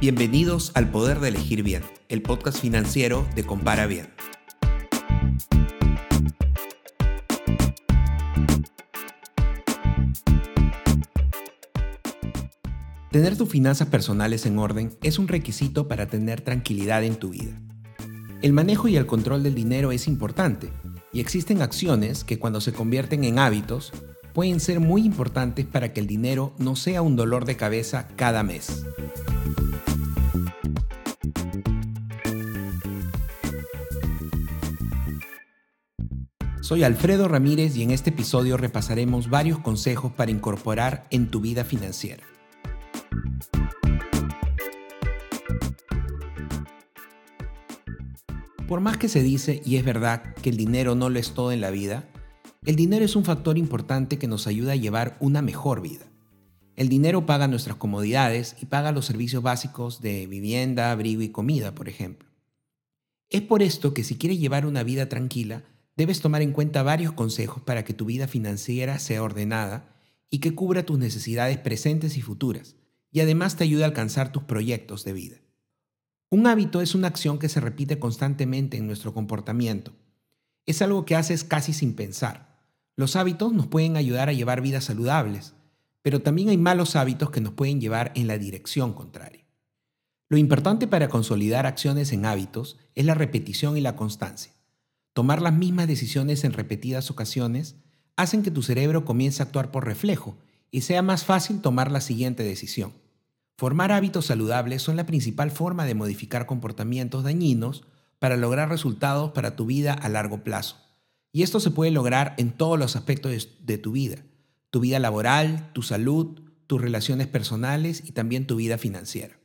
Bienvenidos al Poder de Elegir Bien, el podcast financiero de Compara Bien. Tener tus finanzas personales en orden es un requisito para tener tranquilidad en tu vida. El manejo y el control del dinero es importante y existen acciones que cuando se convierten en hábitos pueden ser muy importantes para que el dinero no sea un dolor de cabeza cada mes. Soy Alfredo Ramírez y en este episodio repasaremos varios consejos para incorporar en tu vida financiera. Por más que se dice, y es verdad, que el dinero no lo es todo en la vida, el dinero es un factor importante que nos ayuda a llevar una mejor vida. El dinero paga nuestras comodidades y paga los servicios básicos de vivienda, abrigo y comida, por ejemplo. Es por esto que si quieres llevar una vida tranquila, debes tomar en cuenta varios consejos para que tu vida financiera sea ordenada y que cubra tus necesidades presentes y futuras, y además te ayude a alcanzar tus proyectos de vida. Un hábito es una acción que se repite constantemente en nuestro comportamiento. Es algo que haces casi sin pensar. Los hábitos nos pueden ayudar a llevar vidas saludables, pero también hay malos hábitos que nos pueden llevar en la dirección contraria. Lo importante para consolidar acciones en hábitos es la repetición y la constancia. Tomar las mismas decisiones en repetidas ocasiones hacen que tu cerebro comience a actuar por reflejo y sea más fácil tomar la siguiente decisión. Formar hábitos saludables son la principal forma de modificar comportamientos dañinos para lograr resultados para tu vida a largo plazo. Y esto se puede lograr en todos los aspectos de tu vida. Tu vida laboral, tu salud, tus relaciones personales y también tu vida financiera.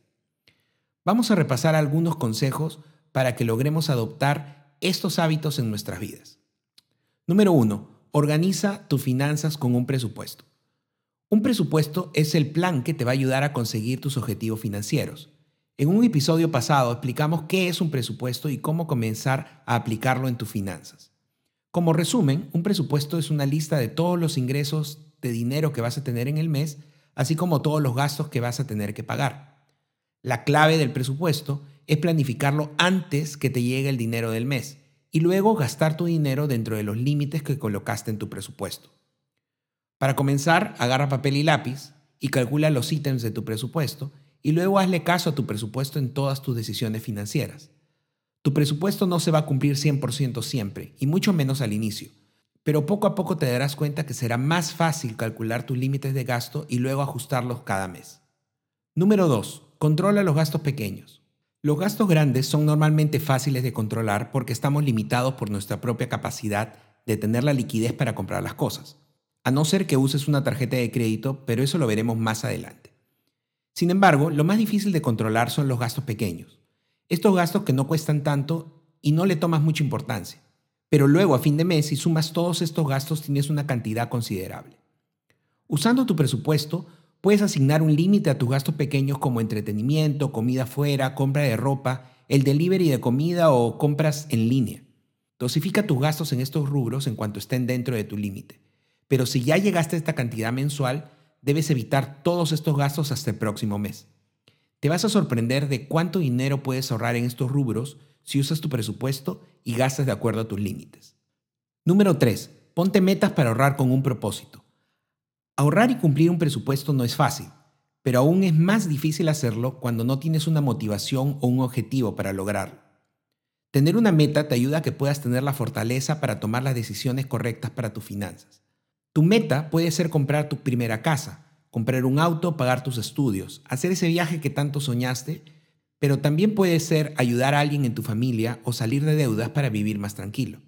Vamos a repasar algunos consejos para que logremos adoptar estos hábitos en nuestras vidas. Número 1. Organiza tus finanzas con un presupuesto. Un presupuesto es el plan que te va a ayudar a conseguir tus objetivos financieros. En un episodio pasado explicamos qué es un presupuesto y cómo comenzar a aplicarlo en tus finanzas. Como resumen, un presupuesto es una lista de todos los ingresos de dinero que vas a tener en el mes, así como todos los gastos que vas a tener que pagar. La clave del presupuesto es planificarlo antes que te llegue el dinero del mes y luego gastar tu dinero dentro de los límites que colocaste en tu presupuesto. Para comenzar, agarra papel y lápiz y calcula los ítems de tu presupuesto y luego hazle caso a tu presupuesto en todas tus decisiones financieras. Tu presupuesto no se va a cumplir 100% siempre, y mucho menos al inicio, pero poco a poco te darás cuenta que será más fácil calcular tus límites de gasto y luego ajustarlos cada mes. Número 2. Controla los gastos pequeños. Los gastos grandes son normalmente fáciles de controlar porque estamos limitados por nuestra propia capacidad de tener la liquidez para comprar las cosas a no ser que uses una tarjeta de crédito, pero eso lo veremos más adelante. Sin embargo, lo más difícil de controlar son los gastos pequeños. Estos gastos que no cuestan tanto y no le tomas mucha importancia. Pero luego a fin de mes, si sumas todos estos gastos, tienes una cantidad considerable. Usando tu presupuesto, puedes asignar un límite a tus gastos pequeños como entretenimiento, comida fuera, compra de ropa, el delivery de comida o compras en línea. Dosifica tus gastos en estos rubros en cuanto estén dentro de tu límite. Pero si ya llegaste a esta cantidad mensual, debes evitar todos estos gastos hasta el próximo mes. Te vas a sorprender de cuánto dinero puedes ahorrar en estos rubros si usas tu presupuesto y gastas de acuerdo a tus límites. Número 3. Ponte metas para ahorrar con un propósito. Ahorrar y cumplir un presupuesto no es fácil, pero aún es más difícil hacerlo cuando no tienes una motivación o un objetivo para lograrlo. Tener una meta te ayuda a que puedas tener la fortaleza para tomar las decisiones correctas para tus finanzas. Tu meta puede ser comprar tu primera casa, comprar un auto, pagar tus estudios, hacer ese viaje que tanto soñaste, pero también puede ser ayudar a alguien en tu familia o salir de deudas para vivir más tranquilo.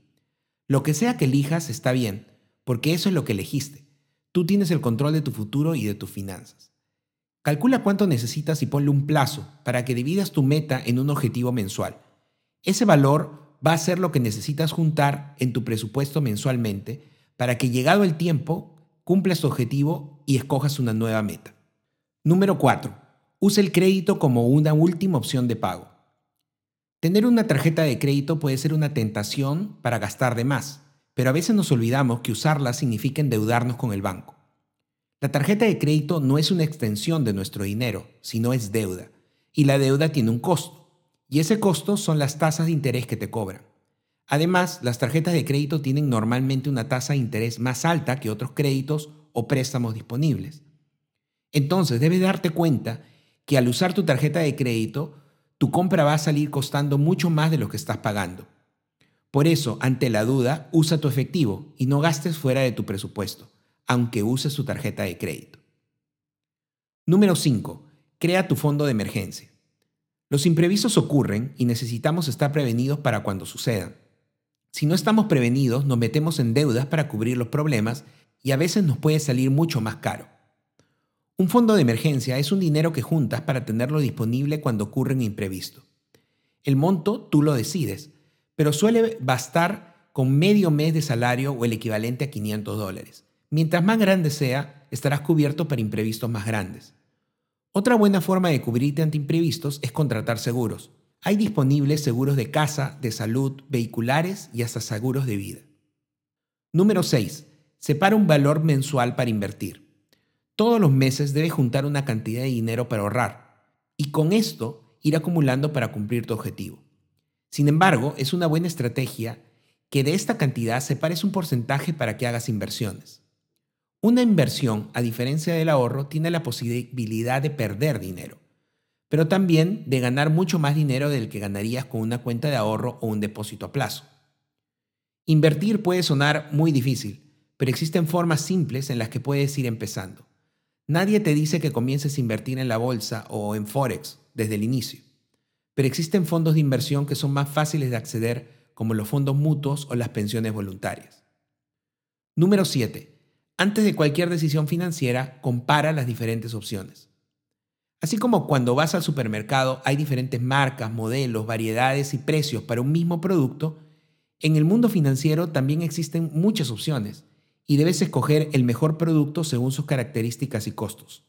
Lo que sea que elijas está bien, porque eso es lo que elegiste. Tú tienes el control de tu futuro y de tus finanzas. Calcula cuánto necesitas y ponle un plazo para que dividas tu meta en un objetivo mensual. Ese valor va a ser lo que necesitas juntar en tu presupuesto mensualmente para que llegado el tiempo cumplas tu objetivo y escojas una nueva meta. Número 4. Usa el crédito como una última opción de pago. Tener una tarjeta de crédito puede ser una tentación para gastar de más, pero a veces nos olvidamos que usarla significa endeudarnos con el banco. La tarjeta de crédito no es una extensión de nuestro dinero, sino es deuda. y la deuda tiene un costo, y ese costo son las tasas de interés que te cobran. Además, las tarjetas de crédito tienen normalmente una tasa de interés más alta que otros créditos o préstamos disponibles. Entonces, debes darte cuenta que al usar tu tarjeta de crédito, tu compra va a salir costando mucho más de lo que estás pagando. Por eso, ante la duda, usa tu efectivo y no gastes fuera de tu presupuesto, aunque uses tu tarjeta de crédito. Número 5. Crea tu fondo de emergencia. Los imprevistos ocurren y necesitamos estar prevenidos para cuando sucedan. Si no estamos prevenidos, nos metemos en deudas para cubrir los problemas y a veces nos puede salir mucho más caro. Un fondo de emergencia es un dinero que juntas para tenerlo disponible cuando ocurre un imprevisto. El monto tú lo decides, pero suele bastar con medio mes de salario o el equivalente a 500 dólares. Mientras más grande sea, estarás cubierto para imprevistos más grandes. Otra buena forma de cubrirte ante imprevistos es contratar seguros. Hay disponibles seguros de casa, de salud, vehiculares y hasta seguros de vida. Número 6. Separa un valor mensual para invertir. Todos los meses debes juntar una cantidad de dinero para ahorrar y con esto ir acumulando para cumplir tu objetivo. Sin embargo, es una buena estrategia que de esta cantidad separes un porcentaje para que hagas inversiones. Una inversión, a diferencia del ahorro, tiene la posibilidad de perder dinero, pero también de ganar mucho más dinero del que ganarías con una cuenta de ahorro o un depósito a plazo. Invertir puede sonar muy difícil, pero existen formas simples en las que puedes ir empezando. Nadie te dice que comiences a invertir en la bolsa o en Forex desde el inicio, pero existen fondos de inversión que son más fáciles de acceder como los fondos mutuos o las pensiones voluntarias. Número 7. Antes de cualquier decisión financiera, compara las diferentes opciones. Así como cuando vas al supermercado hay diferentes marcas, modelos, variedades y precios para un mismo producto, en el mundo financiero también existen muchas opciones y debes escoger el mejor producto según sus características y costos.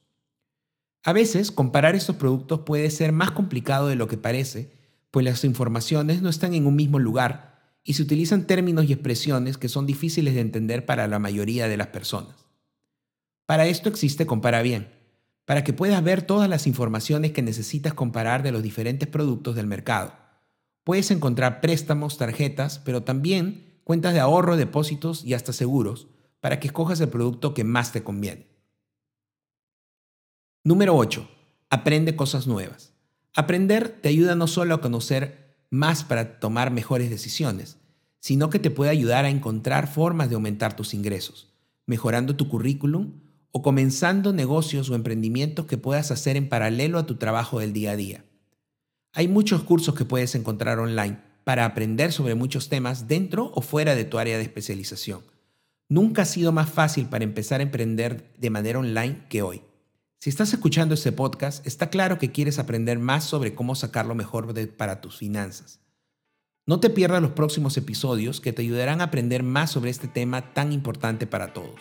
A veces, comparar estos productos puede ser más complicado de lo que parece, pues las informaciones no están en un mismo lugar y se utilizan términos y expresiones que son difíciles de entender para la mayoría de las personas. Para esto existe Compara Bien, para que puedas ver todas las informaciones que necesitas comparar de los diferentes productos del mercado. Puedes encontrar préstamos, tarjetas, pero también cuentas de ahorro, depósitos y hasta seguros, para que escojas el producto que más te conviene. Número 8. Aprende cosas nuevas. Aprender te ayuda no solo a conocer más para tomar mejores decisiones, sino que te puede ayudar a encontrar formas de aumentar tus ingresos, mejorando tu currículum o comenzando negocios o emprendimientos que puedas hacer en paralelo a tu trabajo del día a día. Hay muchos cursos que puedes encontrar online para aprender sobre muchos temas dentro o fuera de tu área de especialización Nunca ha sido más fácil para empezar a emprender de manera online que hoy. Si estás escuchando este podcast, está claro que quieres aprender más sobre cómo sacar lo mejor para tus finanzas. No te pierdas los próximos episodios que te ayudarán a aprender más sobre este tema tan importante para todos.